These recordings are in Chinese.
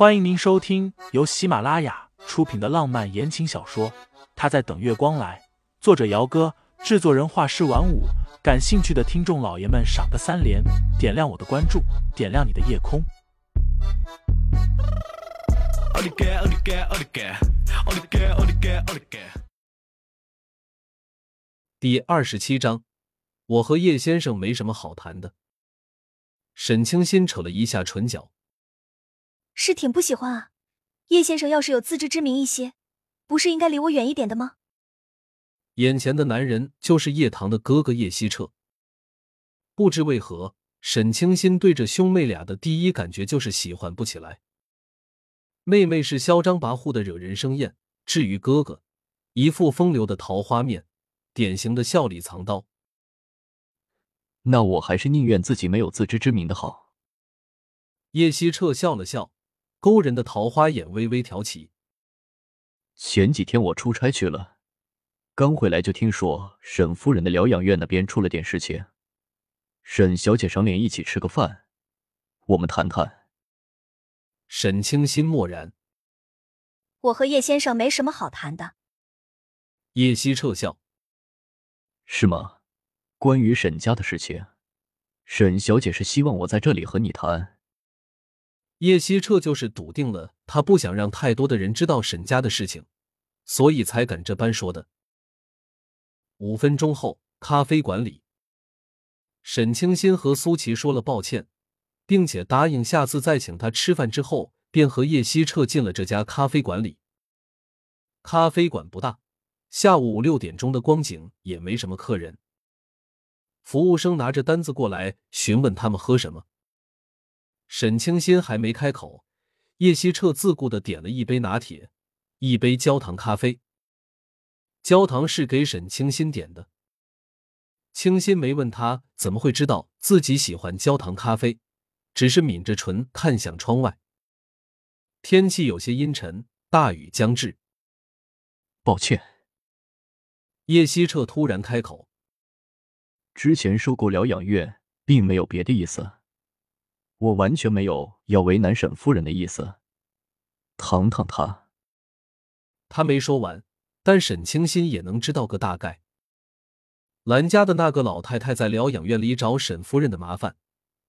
欢迎您收听由喜马拉雅出品的浪漫言情小说《他在等月光来》，作者：姚哥，制作人：画师晚舞。感兴趣的听众老爷们，赏个三连，点亮我的关注，点亮你的夜空。第二十七章，我和叶先生没什么好谈的。沈清心扯了一下唇角。是挺不喜欢啊，叶先生要是有自知之明一些，不是应该离我远一点的吗？眼前的男人就是叶棠的哥哥叶希澈。不知为何，沈清心对着兄妹俩的第一感觉就是喜欢不起来。妹妹是嚣张跋扈的惹人生厌，至于哥哥，一副风流的桃花面，典型的笑里藏刀。那我还是宁愿自己没有自知之明的好。叶希澈笑了笑。勾人的桃花眼微微挑起。前几天我出差去了，刚回来就听说沈夫人的疗养院那边出了点事情。沈小姐赏脸一起吃个饭，我们谈谈。沈清心默然。我和叶先生没什么好谈的。叶希撤笑。是吗？关于沈家的事情，沈小姐是希望我在这里和你谈。叶希澈就是笃定了，他不想让太多的人知道沈家的事情，所以才敢这般说的。五分钟后，咖啡馆里，沈清心和苏琪说了抱歉，并且答应下次再请他吃饭之后，便和叶希澈进了这家咖啡馆里。咖啡馆不大，下午五六点钟的光景也没什么客人。服务生拿着单子过来，询问他们喝什么。沈清心还没开口，叶希澈自顾的点了一杯拿铁，一杯焦糖咖啡。焦糖是给沈清心点的。清新没问他怎么会知道自己喜欢焦糖咖啡，只是抿着唇看向窗外。天气有些阴沉，大雨将至。抱歉，叶希澈突然开口。之前收购疗养院，并没有别的意思。我完全没有要为难沈夫人的意思。堂堂他，他没说完，但沈清心也能知道个大概。兰家的那个老太太在疗养院里找沈夫人的麻烦，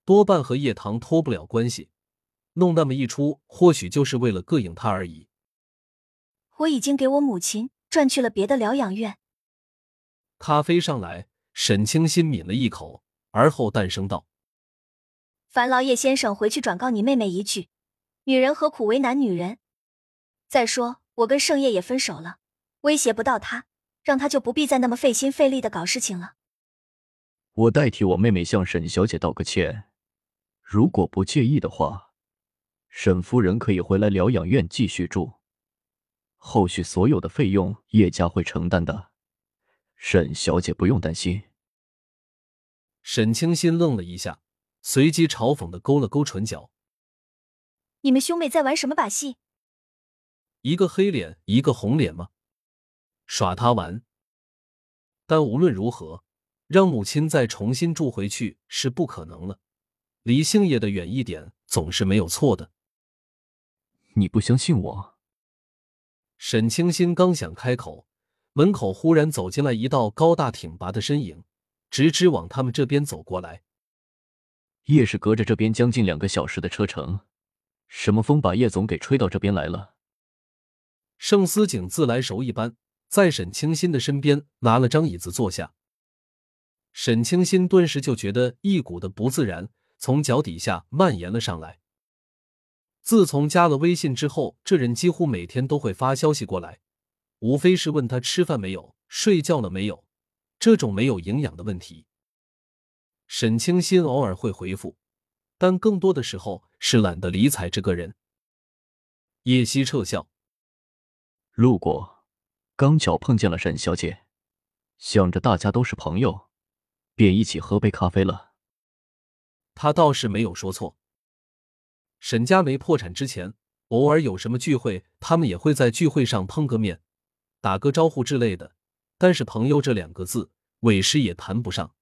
多半和叶棠脱不了关系，弄那么一出，或许就是为了膈应他而已。我已经给我母亲转去了别的疗养院。咖啡上来，沈清心抿了一口，而后淡声道。烦劳叶先生回去转告你妹妹一句，女人何苦为难女人？再说我跟盛叶也分手了，威胁不到他，让他就不必再那么费心费力的搞事情了。我代替我妹妹向沈小姐道个歉，如果不介意的话，沈夫人可以回来疗养院继续住，后续所有的费用叶家会承担的，沈小姐不用担心。沈清心愣了一下。随即嘲讽的勾了勾唇角：“你们兄妹在玩什么把戏？一个黑脸，一个红脸吗？耍他玩？但无论如何，让母亲再重新住回去是不可能了。离星爷的远一点，总是没有错的。你不相信我？”沈清心刚想开口，门口忽然走进来一道高大挺拔的身影，直直往他们这边走过来。叶氏隔着这边将近两个小时的车程，什么风把叶总给吹到这边来了？盛思景自来熟一般，在沈清新的身边拿了张椅子坐下。沈清心顿时就觉得一股的不自然从脚底下蔓延了上来。自从加了微信之后，这人几乎每天都会发消息过来，无非是问他吃饭没有、睡觉了没有，这种没有营养的问题。沈清心偶尔会回复，但更多的时候是懒得理睬这个人。叶希撤笑，路过，刚巧碰见了沈小姐，想着大家都是朋友，便一起喝杯咖啡了。他倒是没有说错。沈家没破产之前，偶尔有什么聚会，他们也会在聚会上碰个面，打个招呼之类的。但是朋友这两个字，委实也谈不上。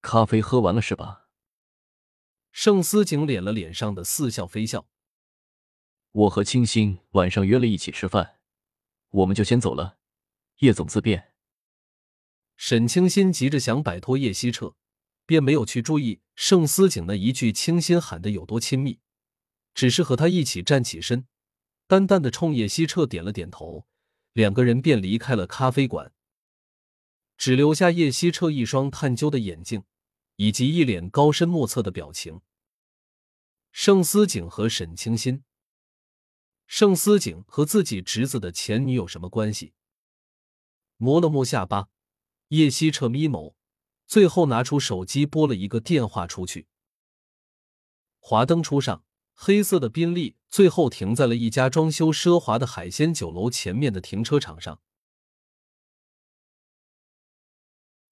咖啡喝完了是吧？盛思景敛了脸上的似笑非笑。我和清新晚上约了一起吃饭，我们就先走了。叶总自便。沈清新急着想摆脱叶希澈，便没有去注意盛思景那一句“清新”喊的有多亲密，只是和他一起站起身，淡淡的冲叶希澈点了点头，两个人便离开了咖啡馆，只留下叶希澈一双探究的眼睛，以及一脸高深莫测的表情。盛思景和沈清新，盛思景和自己侄子的前女友什么关系？摸了摸下巴。叶希澈眯眸，最后拿出手机拨了一个电话出去。华灯初上，黑色的宾利最后停在了一家装修奢华的海鲜酒楼前面的停车场上。